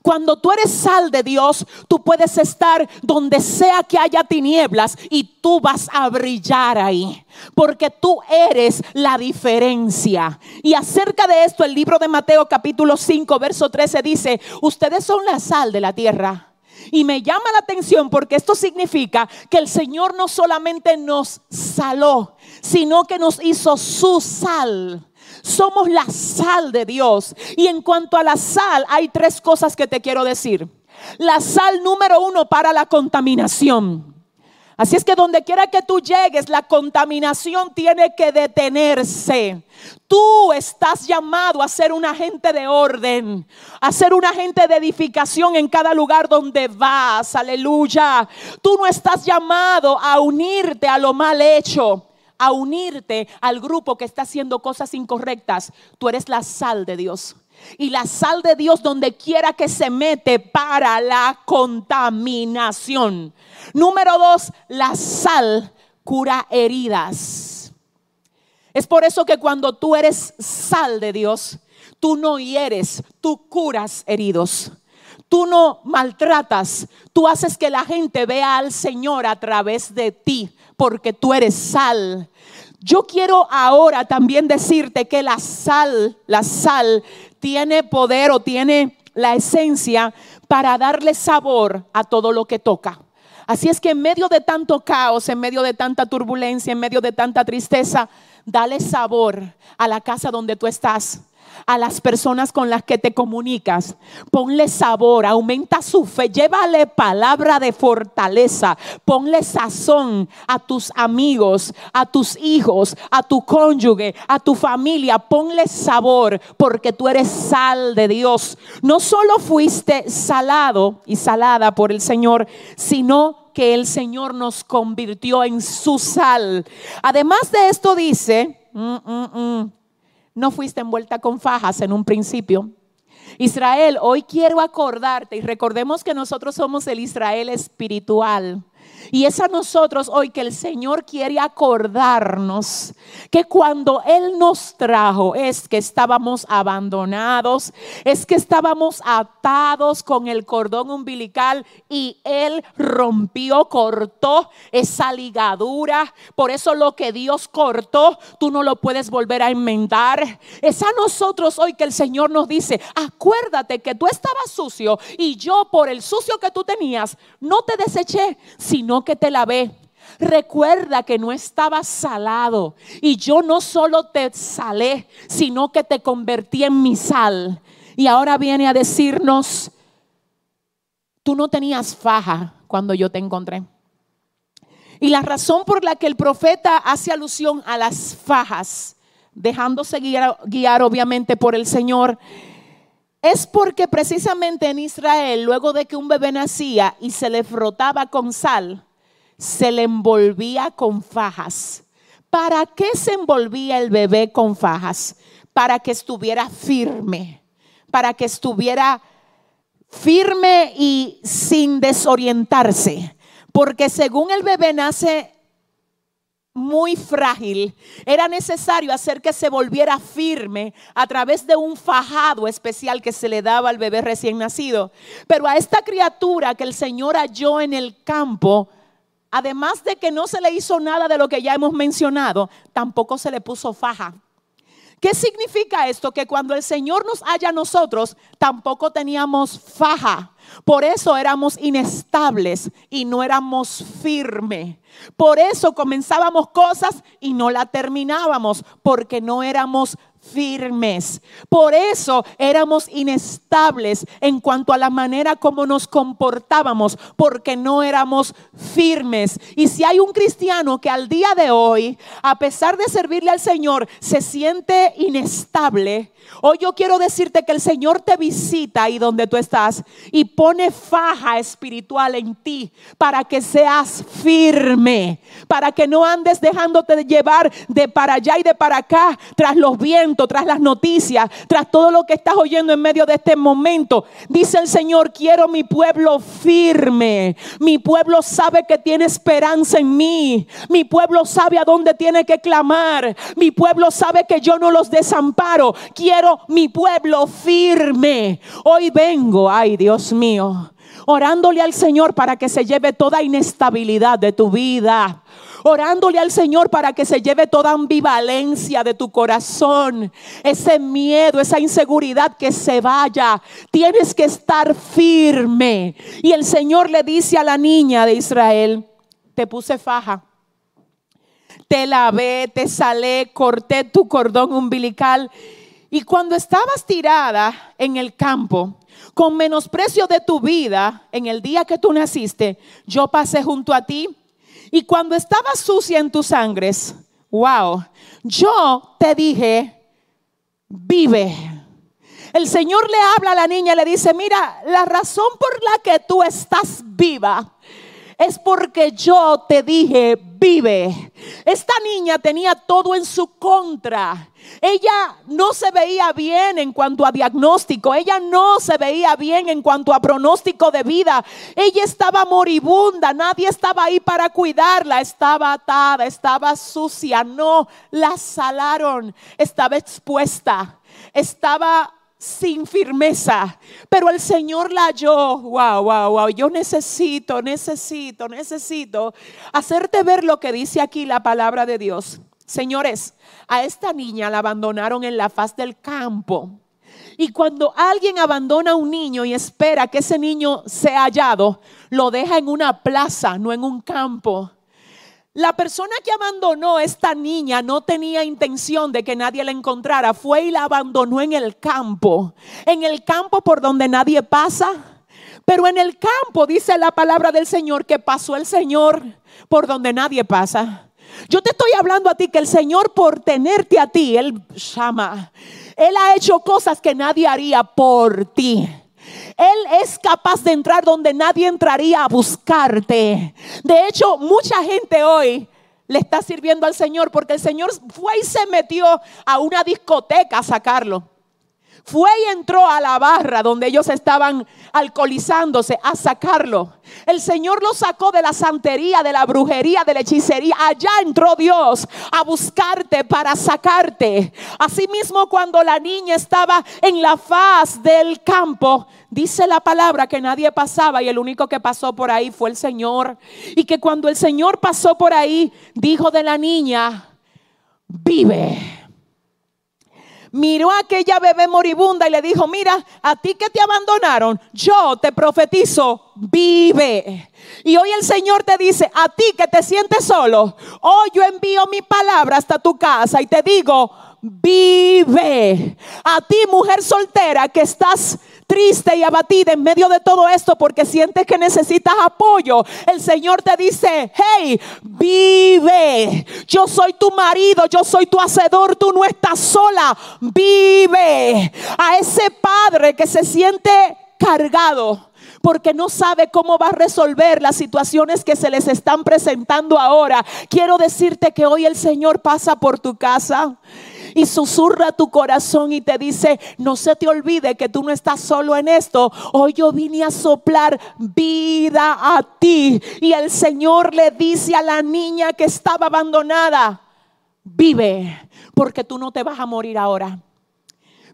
Cuando tú eres sal de Dios, tú puedes estar donde sea que haya tinieblas y tú vas a brillar ahí. Porque tú eres la diferencia. Y acerca de esto, el libro de Mateo capítulo 5, verso 13 dice, ustedes son la sal de la tierra. Y me llama la atención porque esto significa que el Señor no solamente nos saló, sino que nos hizo su sal. Somos la sal de Dios. Y en cuanto a la sal, hay tres cosas que te quiero decir. La sal número uno para la contaminación. Así es que donde quiera que tú llegues, la contaminación tiene que detenerse. Tú estás llamado a ser un agente de orden, a ser un agente de edificación en cada lugar donde vas. Aleluya. Tú no estás llamado a unirte a lo mal hecho a unirte al grupo que está haciendo cosas incorrectas, tú eres la sal de Dios. Y la sal de Dios donde quiera que se mete para la contaminación. Número dos, la sal cura heridas. Es por eso que cuando tú eres sal de Dios, tú no hieres, tú curas heridos. Tú no maltratas, tú haces que la gente vea al Señor a través de ti porque tú eres sal. Yo quiero ahora también decirte que la sal, la sal tiene poder o tiene la esencia para darle sabor a todo lo que toca. Así es que en medio de tanto caos, en medio de tanta turbulencia, en medio de tanta tristeza, dale sabor a la casa donde tú estás a las personas con las que te comunicas. Ponle sabor, aumenta su fe, llévale palabra de fortaleza, ponle sazón a tus amigos, a tus hijos, a tu cónyuge, a tu familia. Ponle sabor porque tú eres sal de Dios. No solo fuiste salado y salada por el Señor, sino que el Señor nos convirtió en su sal. Además de esto dice, mm, mm, mm, no fuiste envuelta con fajas en un principio. Israel, hoy quiero acordarte y recordemos que nosotros somos el Israel espiritual. Y es a nosotros hoy que el Señor quiere acordarnos que cuando Él nos trajo es que estábamos abandonados, es que estábamos atados con el cordón umbilical y Él rompió, cortó esa ligadura. Por eso lo que Dios cortó, tú no lo puedes volver a enmendar. Es a nosotros hoy que el Señor nos dice, acuérdate que tú estabas sucio y yo por el sucio que tú tenías, no te deseché, sino que te lavé. Recuerda que no estabas salado y yo no solo te salé, sino que te convertí en mi sal. Y ahora viene a decirnos, tú no tenías faja cuando yo te encontré. Y la razón por la que el profeta hace alusión a las fajas, dejándose guiar, guiar obviamente por el Señor, es porque precisamente en Israel, luego de que un bebé nacía y se le frotaba con sal, se le envolvía con fajas. ¿Para qué se envolvía el bebé con fajas? Para que estuviera firme, para que estuviera firme y sin desorientarse. Porque según el bebé nace muy frágil, era necesario hacer que se volviera firme a través de un fajado especial que se le daba al bebé recién nacido. Pero a esta criatura que el Señor halló en el campo, además de que no se le hizo nada de lo que ya hemos mencionado, tampoco se le puso faja. ¿Qué significa esto? Que cuando el Señor nos halla a nosotros, tampoco teníamos faja. Por eso éramos inestables y no éramos firmes. Por eso comenzábamos cosas y no la terminábamos, porque no éramos firmes. Por eso éramos inestables en cuanto a la manera como nos comportábamos, porque no éramos firmes. Y si hay un cristiano que al día de hoy, a pesar de servirle al Señor, se siente inestable, hoy yo quiero decirte que el Señor te visita ahí donde tú estás y pone faja espiritual en ti para que seas firme, para que no andes dejándote de llevar de para allá y de para acá tras los vientos tras las noticias, tras todo lo que estás oyendo en medio de este momento. Dice el Señor, quiero mi pueblo firme. Mi pueblo sabe que tiene esperanza en mí. Mi pueblo sabe a dónde tiene que clamar. Mi pueblo sabe que yo no los desamparo. Quiero mi pueblo firme. Hoy vengo, ay Dios mío, orándole al Señor para que se lleve toda inestabilidad de tu vida orándole al Señor para que se lleve toda ambivalencia de tu corazón, ese miedo, esa inseguridad que se vaya. Tienes que estar firme. Y el Señor le dice a la niña de Israel, te puse faja. Te lavé, te salé, corté tu cordón umbilical. Y cuando estabas tirada en el campo, con menosprecio de tu vida, en el día que tú naciste, yo pasé junto a ti y cuando estaba sucia en tus sangres, wow, yo te dije, vive. El Señor le habla a la niña le dice, mira, la razón por la que tú estás viva es porque yo te dije, vive. Esta niña tenía todo en su contra. Ella no se veía bien en cuanto a diagnóstico, ella no se veía bien en cuanto a pronóstico de vida. Ella estaba moribunda, nadie estaba ahí para cuidarla, estaba atada, estaba sucia, no la salaron, estaba expuesta, estaba sin firmeza, pero el Señor la halló. Wow, wow, wow. Yo necesito, necesito, necesito hacerte ver lo que dice aquí la palabra de Dios. Señores, a esta niña la abandonaron en la faz del campo. Y cuando alguien abandona a un niño y espera que ese niño sea hallado, lo deja en una plaza, no en un campo. La persona que abandonó esta niña no tenía intención de que nadie la encontrara. Fue y la abandonó en el campo. En el campo por donde nadie pasa. Pero en el campo dice la palabra del Señor que pasó el Señor por donde nadie pasa. Yo te estoy hablando a ti que el Señor por tenerte a ti, Él llama. Él ha hecho cosas que nadie haría por ti. Él es capaz de entrar donde nadie entraría a buscarte. De hecho, mucha gente hoy le está sirviendo al Señor porque el Señor fue y se metió a una discoteca a sacarlo. Fue y entró a la barra donde ellos estaban alcoholizándose a sacarlo. El Señor lo sacó de la santería, de la brujería, de la hechicería. Allá entró Dios a buscarte para sacarte. Asimismo, cuando la niña estaba en la faz del campo, dice la palabra que nadie pasaba y el único que pasó por ahí fue el Señor. Y que cuando el Señor pasó por ahí, dijo de la niña, vive miró a aquella bebé moribunda y le dijo, mira, a ti que te abandonaron, yo te profetizo, vive. Y hoy el Señor te dice, a ti que te sientes solo, hoy yo envío mi palabra hasta tu casa y te digo, vive. A ti mujer soltera que estás triste y abatida en medio de todo esto porque sientes que necesitas apoyo, el Señor te dice, hey, vive. Yo soy tu marido, yo soy tu hacedor, tú no estás sola, vive. A ese padre que se siente cargado porque no sabe cómo va a resolver las situaciones que se les están presentando ahora. Quiero decirte que hoy el Señor pasa por tu casa y susurra tu corazón y te dice, no se te olvide que tú no estás solo en esto. Hoy yo vine a soplar vida a ti. Y el Señor le dice a la niña que estaba abandonada, vive, porque tú no te vas a morir ahora.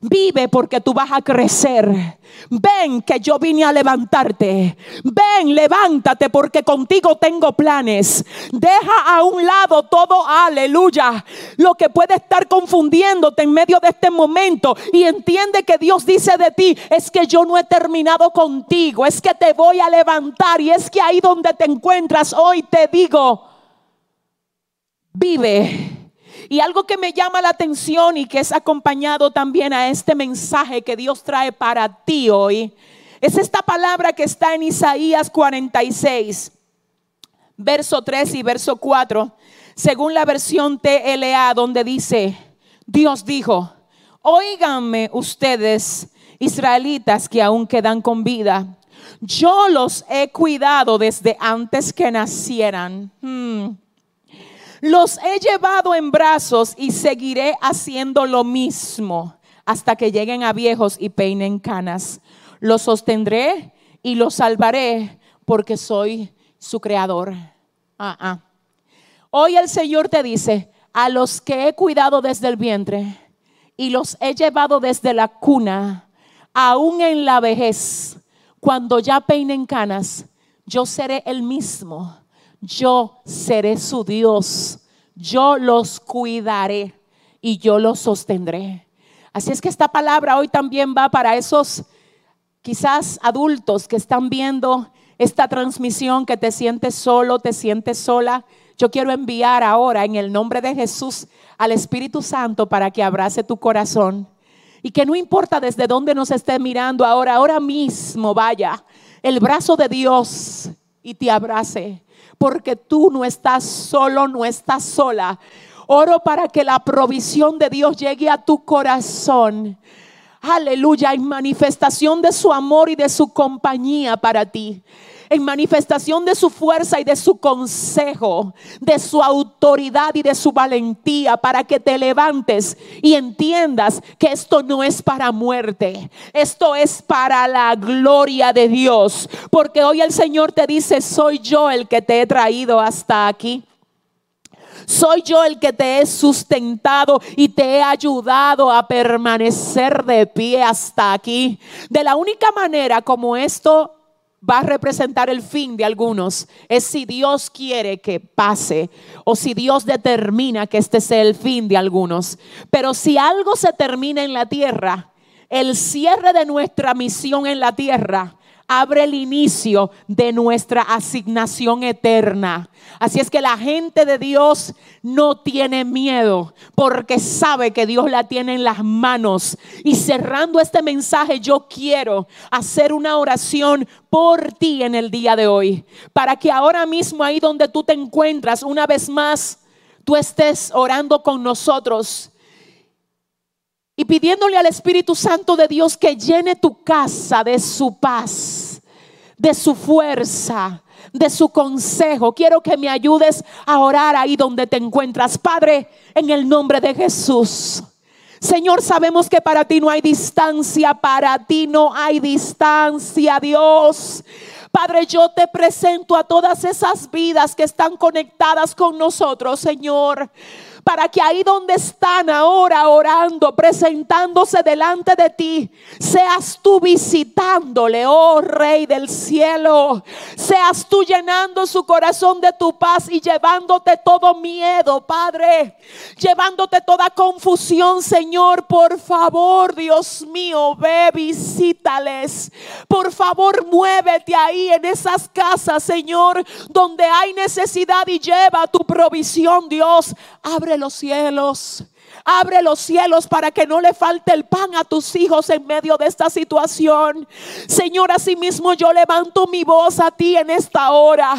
Vive porque tú vas a crecer. Ven que yo vine a levantarte. Ven, levántate porque contigo tengo planes. Deja a un lado todo, aleluya, lo que puede estar confundiéndote en medio de este momento. Y entiende que Dios dice de ti, es que yo no he terminado contigo, es que te voy a levantar. Y es que ahí donde te encuentras hoy te digo, vive y algo que me llama la atención y que es acompañado también a este mensaje que Dios trae para ti hoy, es esta palabra que está en Isaías 46, verso 3 y verso 4, según la versión TLA, donde dice, Dios dijo, oíganme ustedes, israelitas que aún quedan con vida, yo los he cuidado desde antes que nacieran. Hmm. Los he llevado en brazos y seguiré haciendo lo mismo hasta que lleguen a viejos y peinen canas. Los sostendré y los salvaré porque soy su creador. Ah, ah. Hoy el Señor te dice, a los que he cuidado desde el vientre y los he llevado desde la cuna, aún en la vejez, cuando ya peinen canas, yo seré el mismo yo seré su Dios, yo los cuidaré y yo los sostendré. Así es que esta palabra hoy también va para esos quizás adultos que están viendo esta transmisión, que te sientes solo, te sientes sola. Yo quiero enviar ahora en el nombre de Jesús al Espíritu Santo para que abrace tu corazón. Y que no importa desde dónde nos esté mirando ahora, ahora mismo vaya el brazo de Dios y te abrace porque tú no estás solo, no estás sola. Oro para que la provisión de Dios llegue a tu corazón. Aleluya, en manifestación de su amor y de su compañía para ti en manifestación de su fuerza y de su consejo, de su autoridad y de su valentía para que te levantes y entiendas que esto no es para muerte, esto es para la gloria de Dios, porque hoy el Señor te dice, soy yo el que te he traído hasta aquí. Soy yo el que te he sustentado y te he ayudado a permanecer de pie hasta aquí. De la única manera como esto va a representar el fin de algunos es si Dios quiere que pase o si Dios determina que este sea el fin de algunos. Pero si algo se termina en la tierra, el cierre de nuestra misión en la tierra abre el inicio de nuestra asignación eterna. Así es que la gente de Dios no tiene miedo porque sabe que Dios la tiene en las manos. Y cerrando este mensaje, yo quiero hacer una oración por ti en el día de hoy. Para que ahora mismo ahí donde tú te encuentras, una vez más, tú estés orando con nosotros y pidiéndole al Espíritu Santo de Dios que llene tu casa de su paz, de su fuerza, de su consejo. Quiero que me ayudes a orar ahí donde te encuentras. Padre, en el nombre de Jesús. Señor, sabemos que para ti no hay distancia, para ti no hay distancia, Dios. Padre, yo te presento a todas esas vidas que están conectadas con nosotros, Señor para que ahí donde están ahora orando, presentándose delante de ti, seas tú visitándole, oh Rey del cielo. Seas tú llenando su corazón de tu paz y llevándote todo miedo, Padre. Llevándote toda confusión, Señor. Por favor, Dios mío, ve, visítales. Por favor, muévete ahí en esas casas, Señor, donde hay necesidad y lleva tu provisión, Dios. Abre los cielos. Abre los cielos para que no le falte el pan a tus hijos en medio de esta situación. Señor, asimismo yo levanto mi voz a ti en esta hora,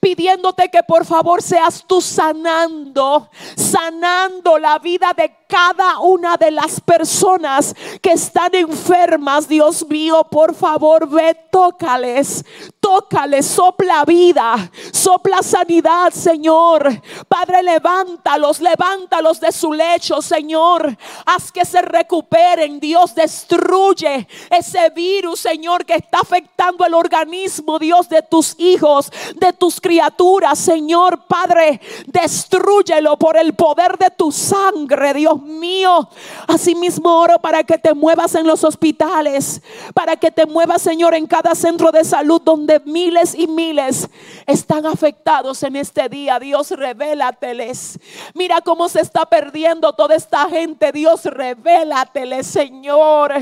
pidiéndote que por favor seas tú sanando, sanando la vida de cada una de las personas que están enfermas. Dios mío, por favor, ve, tócales, tócales, sopla vida, sopla sanidad, Señor. Padre, levántalos, levántalos de su lecho, Señor. Haz que se recuperen, Dios, destruye ese virus, Señor, que está afectando el organismo, Dios, de tus hijos, de tus criaturas, Señor, Padre, destruyelo por el poder de tu sangre, Dios mío. Asimismo oro para que te muevas en los hospitales, para que te muevas, Señor, en cada centro de salud donde miles y miles están afectados en este día. Dios, revélateles. Mira cómo se está perdiendo toda esta gente. Dios, revélateles, Señor.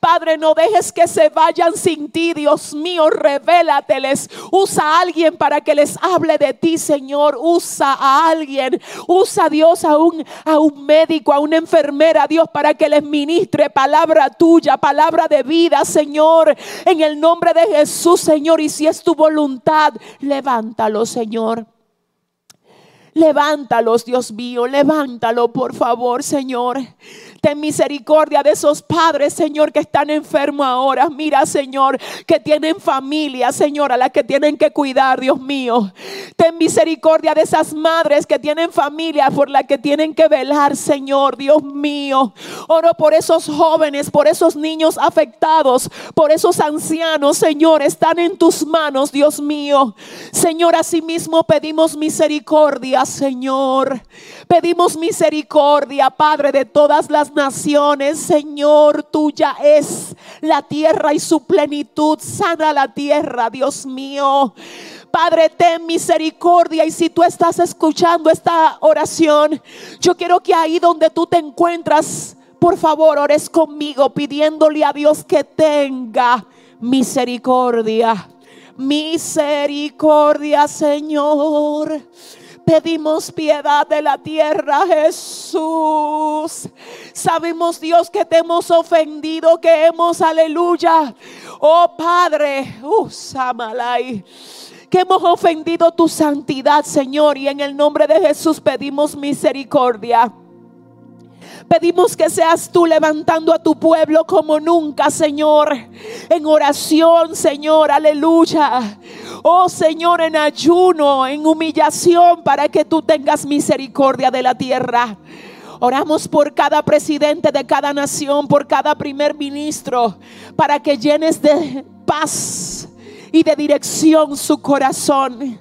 Padre, no dejes que se vayan sin ti, Dios mío, revélateles. Usa a alguien para que les hable de ti, Señor. Usa a alguien. Usa Dios a un, a un médico, a un enfermera, Dios, para que les ministre palabra tuya, palabra de vida, Señor, en el nombre de Jesús, Señor. Y si es tu voluntad, levántalo, Señor. Levántalos, Dios mío, levántalo, por favor, Señor. Ten misericordia de esos padres, Señor, que están enfermos ahora. Mira, Señor, que tienen familia, Señor, a la que tienen que cuidar, Dios mío. Ten misericordia de esas madres que tienen familia por la que tienen que velar, Señor, Dios mío. Oro por esos jóvenes, por esos niños afectados, por esos ancianos, Señor, están en tus manos, Dios mío. Señor, asimismo pedimos misericordia, Señor. Pedimos misericordia, Padre, de todas las naciones. Señor, tuya es la tierra y su plenitud. Sana la tierra, Dios mío. Padre, ten misericordia. Y si tú estás escuchando esta oración, yo quiero que ahí donde tú te encuentras, por favor, ores conmigo pidiéndole a Dios que tenga misericordia. Misericordia, Señor. Pedimos piedad de la tierra, Jesús. Sabemos, Dios, que te hemos ofendido, que hemos, aleluya. Oh Padre, Usamalai. Que hemos ofendido tu santidad, Señor. Y en el nombre de Jesús pedimos misericordia. Pedimos que seas tú levantando a tu pueblo como nunca, Señor. En oración, Señor, aleluya. Oh Señor, en ayuno, en humillación, para que tú tengas misericordia de la tierra. Oramos por cada presidente de cada nación, por cada primer ministro, para que llenes de paz y de dirección su corazón.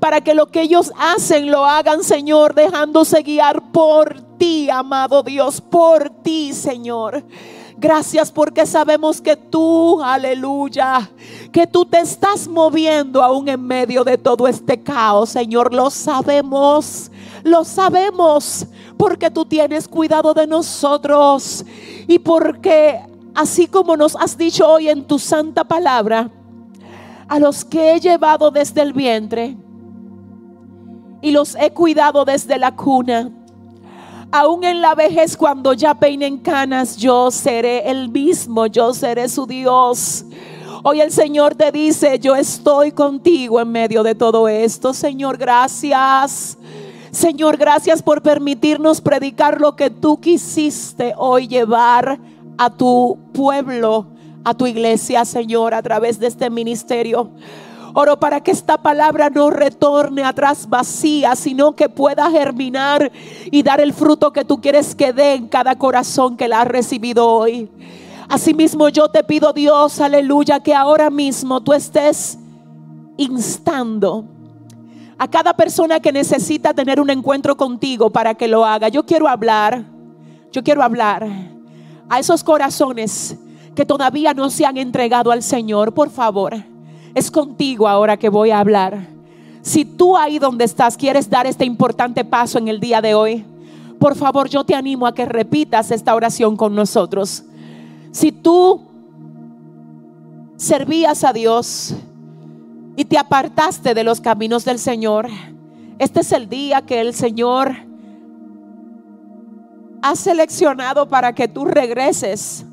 Para que lo que ellos hacen lo hagan, Señor, dejándose guiar por ti, amado Dios, por ti, Señor. Gracias porque sabemos que tú, aleluya, que tú te estás moviendo aún en medio de todo este caos, Señor. Lo sabemos, lo sabemos, porque tú tienes cuidado de nosotros y porque así como nos has dicho hoy en tu santa palabra, a los que he llevado desde el vientre y los he cuidado desde la cuna aún en la vejez cuando ya peinen canas, yo seré el mismo, yo seré su Dios. Hoy el Señor te dice, yo estoy contigo en medio de todo esto. Señor, gracias. Señor, gracias por permitirnos predicar lo que tú quisiste hoy llevar a tu pueblo, a tu iglesia, Señor, a través de este ministerio. Oro para que esta palabra no retorne atrás vacía, sino que pueda germinar y dar el fruto que tú quieres que dé en cada corazón que la ha recibido hoy. Asimismo yo te pido Dios, aleluya, que ahora mismo tú estés instando a cada persona que necesita tener un encuentro contigo para que lo haga. Yo quiero hablar, yo quiero hablar a esos corazones que todavía no se han entregado al Señor. Por favor, es contigo ahora que voy a hablar. Si tú ahí donde estás quieres dar este importante paso en el día de hoy, por favor yo te animo a que repitas esta oración con nosotros. Si tú servías a Dios, y te apartaste de los caminos del Señor, este es el día que el Señor ha seleccionado para que tú regreses,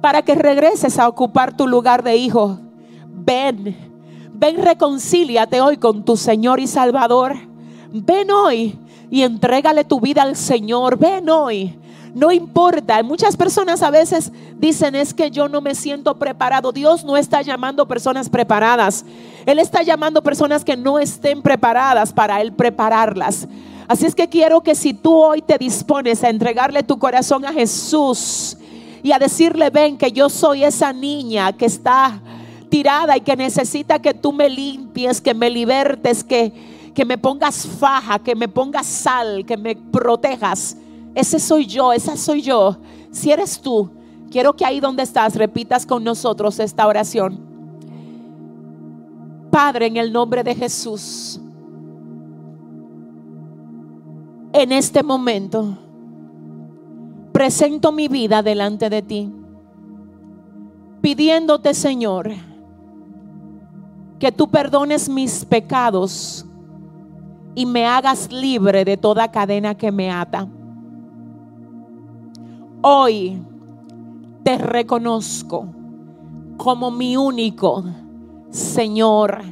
para que regreses a ocupar tu lugar de hijo. Ven, ven, reconcíliate hoy con tu Señor y Salvador. Ven hoy y entrégale tu vida al Señor. Ven hoy no importa. Muchas personas a veces dicen es que yo no me siento preparado. Dios no está llamando personas preparadas. Él está llamando personas que no estén preparadas para Él prepararlas. Así es que quiero que si tú hoy te dispones a entregarle tu corazón a Jesús y a decirle, ven que yo soy esa niña que está tirada y que necesita que tú me limpies, que me libertes, que, que me pongas faja, que me pongas sal, que me protejas. Ese soy yo, esa soy yo. Si eres tú, quiero que ahí donde estás repitas con nosotros esta oración. Padre, en el nombre de Jesús, en este momento, presento mi vida delante de ti, pidiéndote, Señor, que tú perdones mis pecados y me hagas libre de toda cadena que me ata. Hoy te reconozco como mi único Señor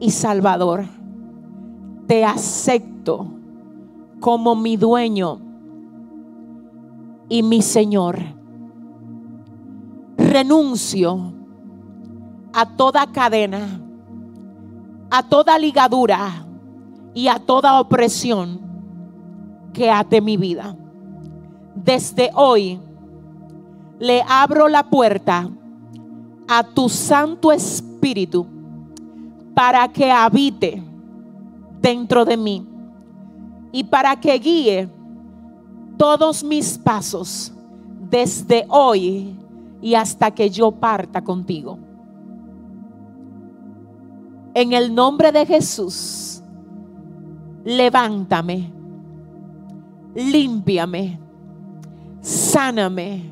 y Salvador. Te acepto como mi dueño y mi Señor. Renuncio a toda cadena, a toda ligadura y a toda opresión que ate mi vida desde hoy le abro la puerta a tu Santo Espíritu para que habite dentro de mí y para que guíe todos mis pasos desde hoy y hasta que yo parta contigo. En el nombre de Jesús, levántame, límpiame sáname,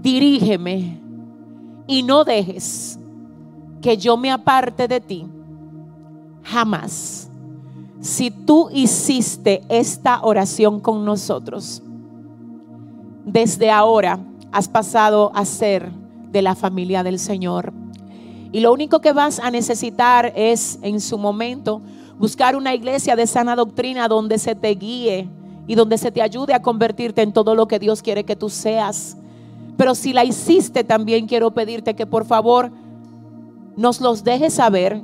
dirígeme y no dejes que yo me aparte de ti. Jamás. Si tú hiciste esta oración con nosotros, desde ahora has pasado a ser de la familia del Señor. Y lo único que vas a necesitar es en su momento buscar una iglesia de sana doctrina donde se te guíe y donde se te ayude a convertirte en todo lo que Dios quiere que tú seas. Pero si la hiciste, también quiero pedirte que por favor nos los dejes saber,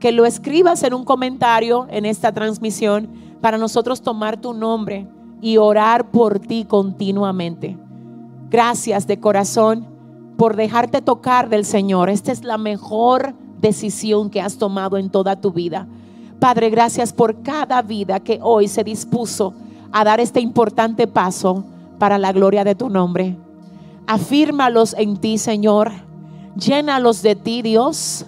que lo escribas en un comentario en esta transmisión para nosotros tomar tu nombre y orar por ti continuamente. Gracias de corazón por dejarte tocar del Señor. Esta es la mejor decisión que has tomado en toda tu vida. Padre, gracias por cada vida que hoy se dispuso a dar este importante paso para la gloria de tu nombre. Afírmalos en ti, Señor. Llénalos de ti, Dios.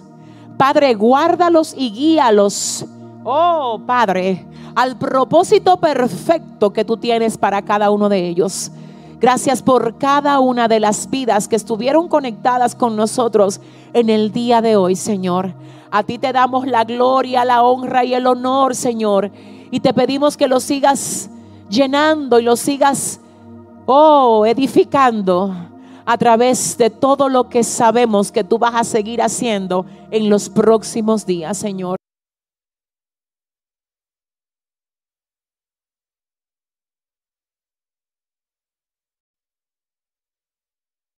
Padre, guárdalos y guíalos. Oh, Padre, al propósito perfecto que tú tienes para cada uno de ellos. Gracias por cada una de las vidas que estuvieron conectadas con nosotros en el día de hoy, Señor. A ti te damos la gloria, la honra y el honor, Señor. Y te pedimos que lo sigas llenando y lo sigas, oh, edificando a través de todo lo que sabemos que tú vas a seguir haciendo en los próximos días, Señor.